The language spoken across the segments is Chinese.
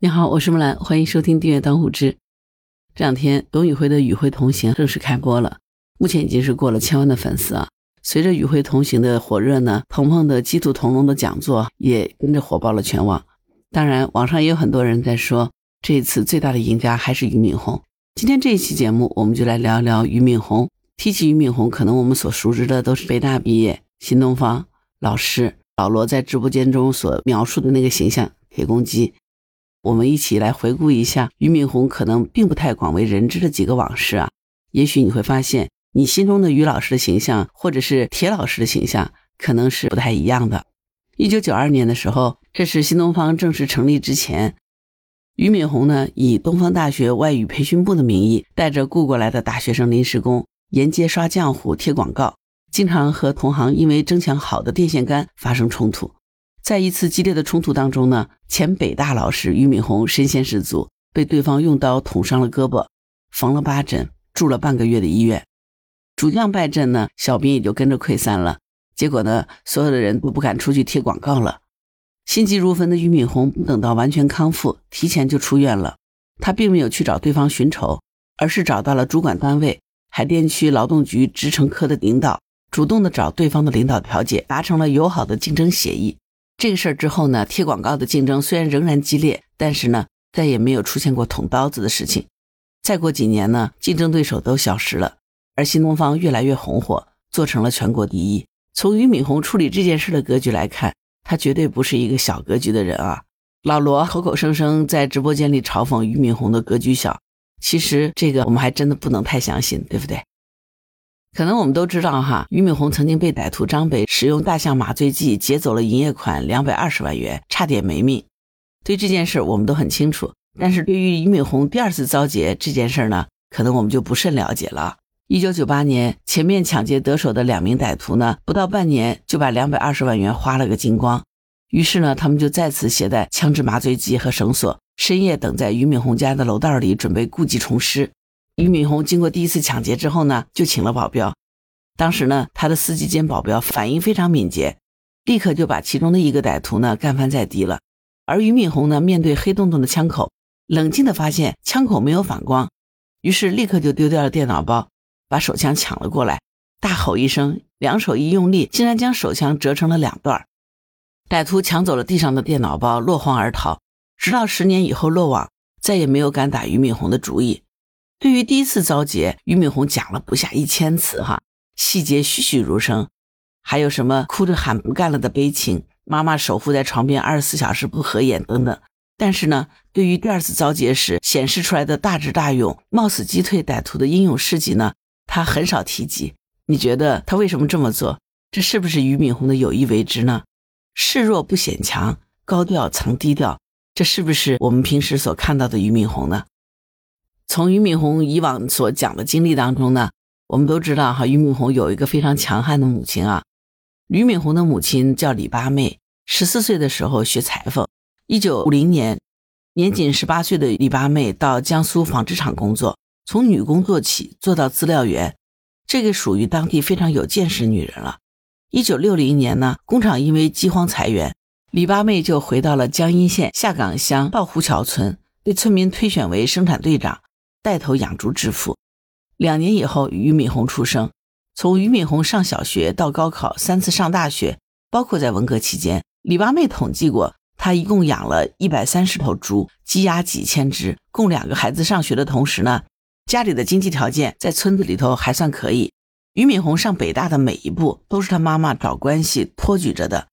你好，我是木兰，欢迎收听订阅当户知。这两天，董宇辉的《与辉同行》正式开播了，目前已经是过了千万的粉丝啊。随着《与辉同行》的火热呢，鹏鹏的鸡兔同笼的讲座也跟着火爆了全网。当然，网上也有很多人在说，这一次最大的赢家还是俞敏洪。今天这一期节目，我们就来聊一聊俞敏洪。提起俞敏洪，可能我们所熟知的都是北大毕业、新东方老师，老罗在直播间中所描述的那个形象——铁公鸡。我们一起来回顾一下俞敏洪可能并不太广为人知的几个往事啊，也许你会发现，你心中的俞老师的形象，或者是铁老师的形象，可能是不太一样的。一九九二年的时候，这是新东方正式成立之前，俞敏洪呢以东方大学外语培训部的名义，带着雇过来的大学生临时工，沿街刷浆糊、贴广告，经常和同行因为争抢好的电线杆发生冲突。在一次激烈的冲突当中呢，前北大老师俞敏洪身先士卒，被对方用刀捅伤了胳膊，缝了八针，住了半个月的医院。主将败阵呢，小兵也就跟着溃散了。结果呢，所有的人都不敢出去贴广告了。心急如焚的俞敏洪等到完全康复，提前就出院了。他并没有去找对方寻仇，而是找到了主管单位海淀区劳动局职称科的领导，主动的找对方的领导调解，达成了友好的竞争协议。这个事儿之后呢，贴广告的竞争虽然仍然激烈，但是呢，再也没有出现过捅刀子的事情。再过几年呢，竞争对手都消失了，而新东方越来越红火，做成了全国第一。从俞敏洪处理这件事的格局来看，他绝对不是一个小格局的人啊。老罗口口声声在直播间里嘲讽俞敏洪的格局小，其实这个我们还真的不能太相信，对不对？可能我们都知道哈，俞敏洪曾经被歹徒张北使用大象麻醉剂劫走了营业款两百二十万元，差点没命。对这件事我们都很清楚，但是对于俞敏洪第二次遭劫这件事呢，可能我们就不甚了解了。一九九八年，前面抢劫得手的两名歹徒呢，不到半年就把两百二十万元花了个精光。于是呢，他们就再次携带枪支麻醉剂和绳索，深夜等在俞敏洪家的楼道里，准备故技重施。俞敏洪经过第一次抢劫之后呢，就请了保镖。当时呢，他的司机兼保镖反应非常敏捷，立刻就把其中的一个歹徒呢干翻在地了。而俞敏洪呢，面对黑洞洞的枪口，冷静的发现枪口没有反光，于是立刻就丢掉了电脑包，把手枪抢了过来，大吼一声，两手一用力，竟然将手枪折成了两段。歹徒抢走了地上的电脑包，落荒而逃。直到十年以后落网，再也没有敢打俞敏洪的主意。对于第一次遭劫，俞敏洪讲了不下一千次，哈，细节栩栩如生，还有什么哭着喊不干了的悲情，妈妈守护在床边二十四小时不合眼等等。但是呢，对于第二次遭劫时显示出来的大智大勇、冒死击退歹徒的英勇事迹呢，他很少提及。你觉得他为什么这么做？这是不是俞敏洪的有意为之呢？示弱不显强，高调藏低调，这是不是我们平时所看到的俞敏洪呢？从俞敏洪以往所讲的经历当中呢，我们都知道哈，俞敏洪有一个非常强悍的母亲啊。俞敏洪的母亲叫李八妹，十四岁的时候学裁缝。一九五零年，年仅十八岁的李八妹到江苏纺织厂工作，从女工做起，做到资料员，这个属于当地非常有见识的女人了。一九六零年呢，工厂因为饥荒裁员，李八妹就回到了江阴县下岗乡道湖桥村，被村民推选为生产队长。带头养猪致富。两年以后，俞敏洪出生。从俞敏洪上小学到高考，三次上大学，包括在文革期间，李八妹统计过，他一共养了一百三十头猪，鸡鸭几千只，供两个孩子上学的同时呢，家里的经济条件在村子里头还算可以。俞敏洪上北大的每一步都是他妈妈找关系托举着的。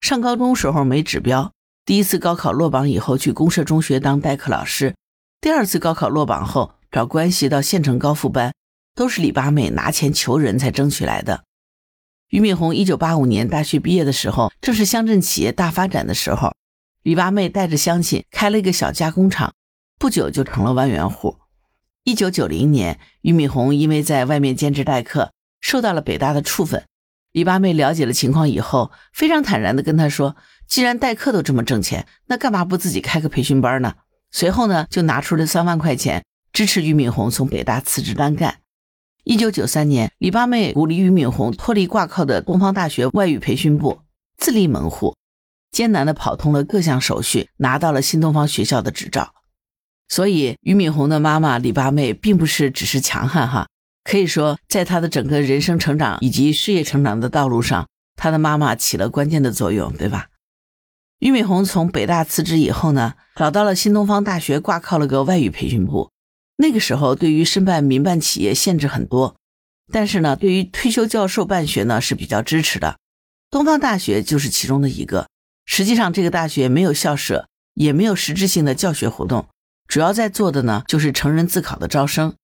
上高中时候没指标，第一次高考落榜以后去公社中学当代课老师。第二次高考落榜后，找关系到县城高复班，都是李八妹拿钱求人才争取来的。俞敏洪一九八五年大学毕业的时候，正是乡镇企业大发展的时候，李八妹带着乡亲开了一个小加工厂，不久就成了万元户。一九九零年，俞敏洪因为在外面兼职代课，受到了北大的处分。李八妹了解了情况以后，非常坦然地跟他说：“既然代课都这么挣钱，那干嘛不自己开个培训班呢？”随后呢，就拿出了三万块钱支持俞敏洪从北大辞职单干。一九九三年，李八妹鼓励俞敏洪脱离挂靠的东方大学外语培训部，自立门户。艰难地跑通了各项手续，拿到了新东方学校的执照。所以，俞敏洪的妈妈李八妹并不是只是强悍哈，可以说，在她的整个人生成长以及事业成长的道路上，她的妈妈起了关键的作用，对吧？俞敏洪从北大辞职以后呢，找到了新东方大学挂靠了个外语培训部。那个时候，对于申办民办企业限制很多，但是呢，对于退休教授办学呢是比较支持的。东方大学就是其中的一个。实际上，这个大学没有校舍，也没有实质性的教学活动，主要在做的呢就是成人自考的招生。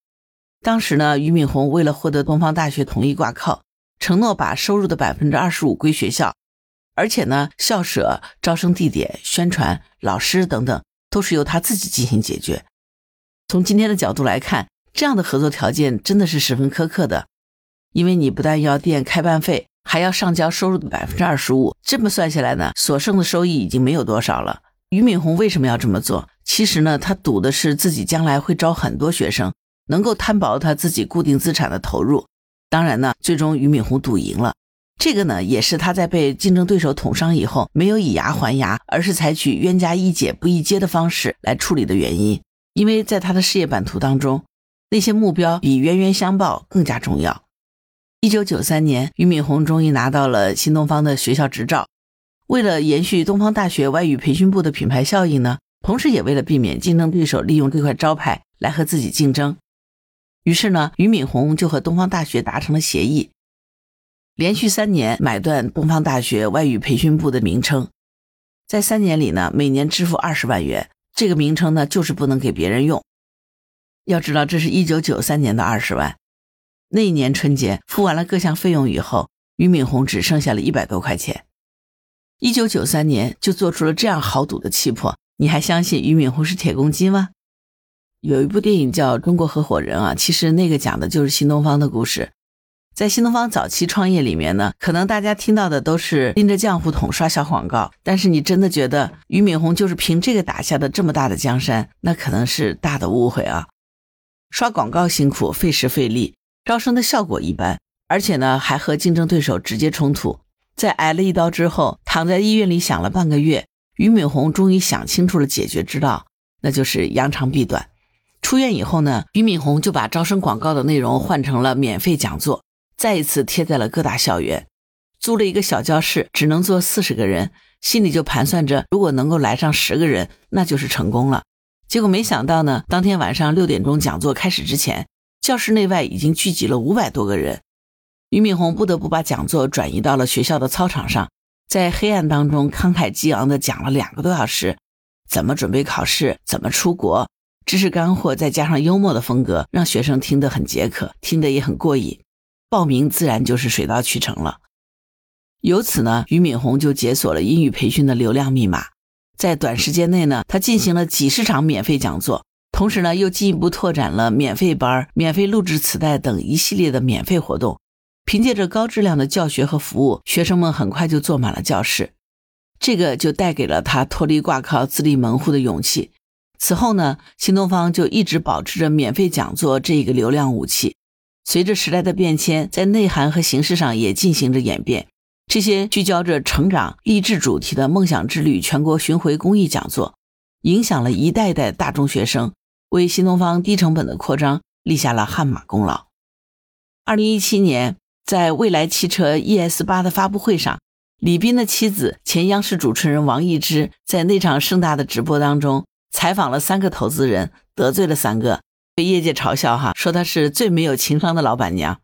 当时呢，俞敏洪为了获得东方大学同意挂靠，承诺把收入的百分之二十五归学校。而且呢，校舍、招生地点、宣传、老师等等，都是由他自己进行解决。从今天的角度来看，这样的合作条件真的是十分苛刻的，因为你不但要垫开办费，还要上交收入的百分之二十五。这么算下来呢，所剩的收益已经没有多少了。俞敏洪为什么要这么做？其实呢，他赌的是自己将来会招很多学生，能够摊薄他自己固定资产的投入。当然呢，最终俞敏洪赌赢了。这个呢，也是他在被竞争对手捅伤以后，没有以牙还牙，而是采取冤家宜解不宜结的方式来处理的原因。因为在他的事业版图当中，那些目标比冤冤相报更加重要。一九九三年，俞敏洪终于拿到了新东方的学校执照。为了延续东方大学外语培训部的品牌效应呢，同时也为了避免竞争对手利用这块招牌来和自己竞争，于是呢，俞敏洪就和东方大学达成了协议。连续三年买断东方大学外语培训部的名称，在三年里呢，每年支付二十万元。这个名称呢，就是不能给别人用。要知道，这是一九九三年的二十万。那一年春节付完了各项费用以后，俞敏洪只剩下了一百多块钱。一九九三年就做出了这样豪赌的气魄，你还相信俞敏洪是铁公鸡吗？有一部电影叫《中国合伙人》啊，其实那个讲的就是新东方的故事。在新东方早期创业里面呢，可能大家听到的都是拎着浆糊桶刷小广告，但是你真的觉得俞敏洪就是凭这个打下的这么大的江山，那可能是大的误会啊！刷广告辛苦，费时费力，招生的效果一般，而且呢还和竞争对手直接冲突。在挨了一刀之后，躺在医院里想了半个月，俞敏洪终于想清楚了解决之道，那就是扬长避短。出院以后呢，俞敏洪就把招生广告的内容换成了免费讲座。再一次贴在了各大校园，租了一个小教室，只能坐四十个人，心里就盘算着，如果能够来上十个人，那就是成功了。结果没想到呢，当天晚上六点钟讲座开始之前，教室内外已经聚集了五百多个人。俞敏洪不得不把讲座转移到了学校的操场上，在黑暗当中慷慨激昂地讲了两个多小时，怎么准备考试，怎么出国，知识干货再加上幽默的风格，让学生听得很解渴，听得也很过瘾。报名自然就是水到渠成了。由此呢，俞敏洪就解锁了英语培训的流量密码。在短时间内呢，他进行了几十场免费讲座，同时呢，又进一步拓展了免费班、免费录制磁带等一系列的免费活动。凭借着高质量的教学和服务，学生们很快就坐满了教室。这个就带给了他脱离挂靠、自立门户的勇气。此后呢，新东方就一直保持着免费讲座这一个流量武器。随着时代的变迁，在内涵和形式上也进行着演变。这些聚焦着成长励志主题的“梦想之旅”全国巡回公益讲座，影响了一代代大中学生，为新东方低成本的扩张立下了汗马功劳。二零一七年，在蔚来汽车 ES 八的发布会上，李斌的妻子、前央视主持人王艺之在那场盛大的直播当中采访了三个投资人，得罪了三个。被业界嘲笑哈，说她是最没有情商的老板娘。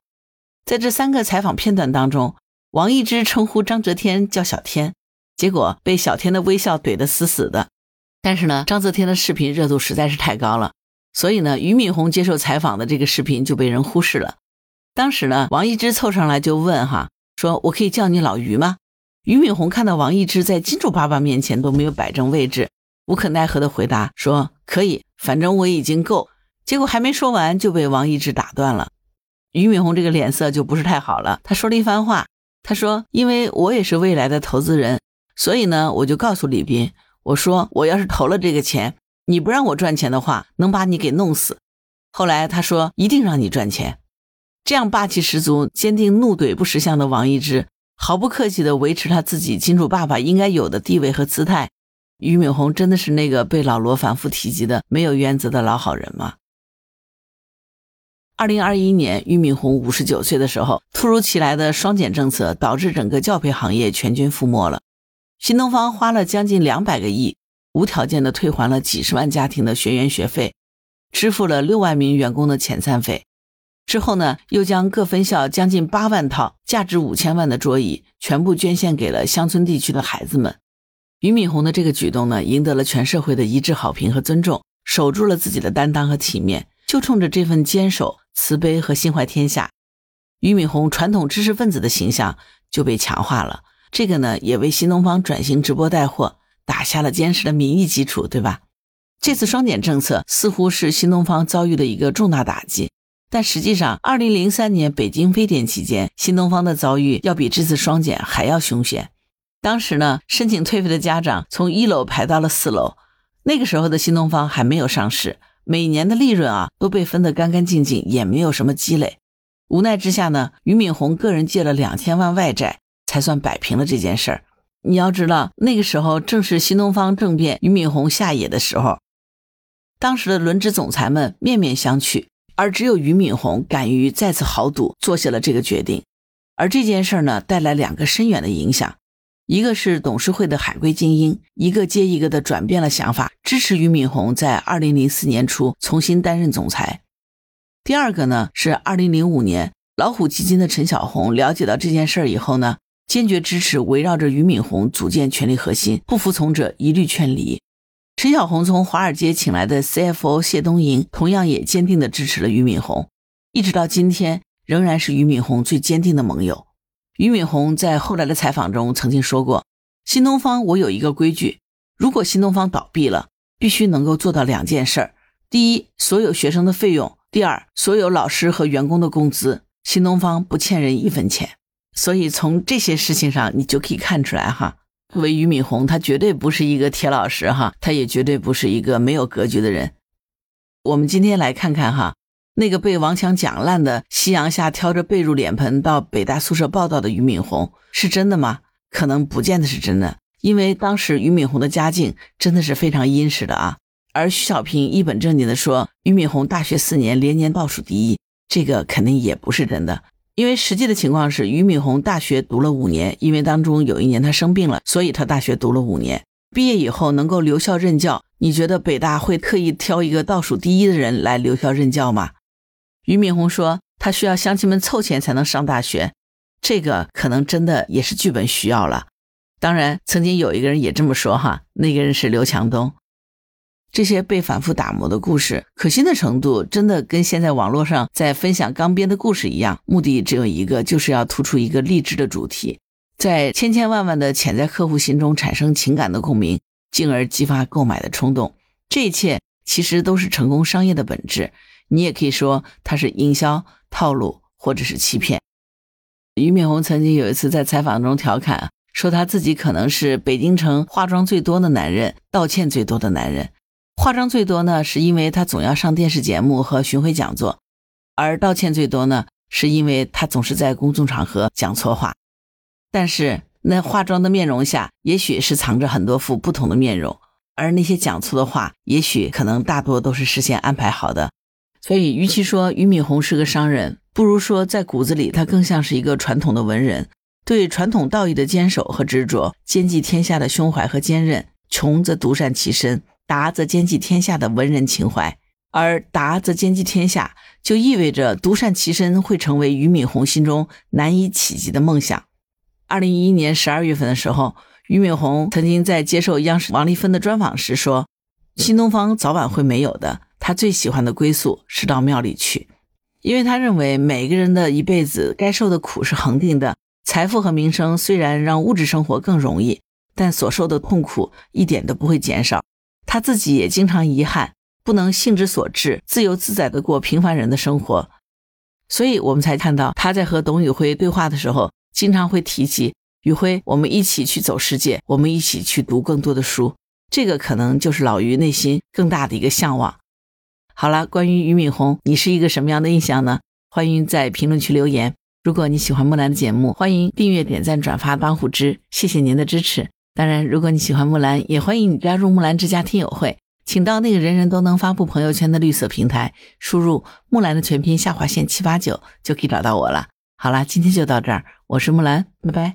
在这三个采访片段当中，王一之称呼张泽天叫小天，结果被小天的微笑怼得死死的。但是呢，张泽天的视频热度实在是太高了，所以呢，俞敏洪接受采访的这个视频就被人忽视了。当时呢，王一之凑上来就问哈，说我可以叫你老于吗？俞敏洪看到王一之在金主爸爸面前都没有摆正位置，无可奈何的回答说可以，反正我已经够。结果还没说完就被王一之打断了，俞敏洪这个脸色就不是太好了。他说了一番话，他说：“因为我也是未来的投资人，所以呢，我就告诉李斌，我说我要是投了这个钱，你不让我赚钱的话，能把你给弄死。”后来他说：“一定让你赚钱。”这样霸气十足、坚定怒怼不识相的王一之，毫不客气地维持他自己金主爸爸应该有的地位和姿态。俞敏洪真的是那个被老罗反复提及的没有原则的老好人吗？二零二一年，俞敏洪五十九岁的时候，突如其来的双减政策导致整个教培行业全军覆没了。新东方花了将近两百个亿，无条件的退还了几十万家庭的学员学费，支付了六万名员工的遣散费。之后呢，又将各分校将近八万套价值五千万的桌椅全部捐献给了乡村地区的孩子们。俞敏洪的这个举动呢，赢得了全社会的一致好评和尊重，守住了自己的担当和体面。就冲着这份坚守。慈悲和心怀天下，俞敏洪传统知识分子的形象就被强化了。这个呢，也为新东方转型直播带货打下了坚实的民意基础，对吧？这次双减政策似乎是新东方遭遇的一个重大打击，但实际上，二零零三年北京非典期间，新东方的遭遇要比这次双减还要凶险。当时呢，申请退费的家长从一楼排到了四楼，那个时候的新东方还没有上市。每年的利润啊都被分得干干净净，也没有什么积累。无奈之下呢，俞敏洪个人借了两千万外债，才算摆平了这件事儿。你要知道，那个时候正是新东方政变、俞敏洪下野的时候，当时的轮值总裁们面面相觑，而只有俞敏洪敢于再次豪赌，做下了这个决定。而这件事儿呢，带来两个深远的影响。一个是董事会的海归精英，一个接一个的转变了想法，支持俞敏洪在二零零四年初重新担任总裁。第二个呢是二零零五年，老虎基金的陈小红了解到这件事儿以后呢，坚决支持围绕着俞敏洪组建权力核心，不服从者一律劝离。陈小红从华尔街请来的 CFO 谢东莹，同样也坚定地支持了俞敏洪，一直到今天，仍然是俞敏洪最坚定的盟友。俞敏洪在后来的采访中曾经说过：“新东方，我有一个规矩，如果新东方倒闭了，必须能够做到两件事儿：第一，所有学生的费用；第二，所有老师和员工的工资，新东方不欠人一分钱。”所以从这些事情上，你就可以看出来哈，作为俞敏洪，他绝对不是一个铁老实哈，他也绝对不是一个没有格局的人。我们今天来看看哈。那个被王强讲烂的，夕阳下挑着被褥脸盆到北大宿舍报道的俞敏洪是真的吗？可能不见得是真的，因为当时俞敏洪的家境真的是非常殷实的啊。而徐小平一本正经的说俞敏洪大学四年连年倒数第一，这个肯定也不是真的，因为实际的情况是俞敏洪大学读了五年，因为当中有一年他生病了，所以他大学读了五年。毕业以后能够留校任教，你觉得北大会特意挑一个倒数第一的人来留校任教吗？俞敏洪说：“他需要乡亲们凑钱才能上大学，这个可能真的也是剧本需要了。当然，曾经有一个人也这么说，哈，那个人是刘强东。这些被反复打磨的故事，可信的程度真的跟现在网络上在分享刚编的故事一样，目的只有一个，就是要突出一个励志的主题，在千千万万的潜在客户心中产生情感的共鸣，进而激发购买的冲动。这一切其实都是成功商业的本质。”你也可以说他是营销套路，或者是欺骗。俞敏洪曾经有一次在采访中调侃说，他自己可能是北京城化妆最多的男人，道歉最多的男人。化妆最多呢，是因为他总要上电视节目和巡回讲座；而道歉最多呢，是因为他总是在公众场合讲错话。但是那化妆的面容下，也许是藏着很多副不同的面容，而那些讲错的话，也许可能大多都是事先安排好的。所以，与其说俞敏洪是个商人，不如说在骨子里他更像是一个传统的文人，对传统道义的坚守和执着，兼济天下的胸怀和坚韧。穷则独善其身，达则兼济天下的文人情怀。而达则兼济天下，就意味着独善其身会成为俞敏洪心中难以企及的梦想。二零一一年十二月份的时候，俞敏洪曾经在接受央视王丽芬的专访时说：“新东方早晚会没有的。”他最喜欢的归宿是到庙里去，因为他认为每个人的一辈子该受的苦是恒定的。财富和名声虽然让物质生活更容易，但所受的痛苦一点都不会减少。他自己也经常遗憾不能性之所至，自由自在的过平凡人的生活。所以我们才看到他在和董宇辉对话的时候，经常会提起宇辉，我们一起去走世界，我们一起去读更多的书。这个可能就是老于内心更大的一个向往。好了，关于俞敏洪，你是一个什么样的印象呢？欢迎在评论区留言。如果你喜欢木兰的节目，欢迎订阅、点赞、转发帮虎之，谢谢您的支持。当然，如果你喜欢木兰，也欢迎你加入木兰之家听友会，请到那个人人都能发布朋友圈的绿色平台，输入木兰的全拼下划线七八九就可以找到我了。好啦，今天就到这儿，我是木兰，拜拜。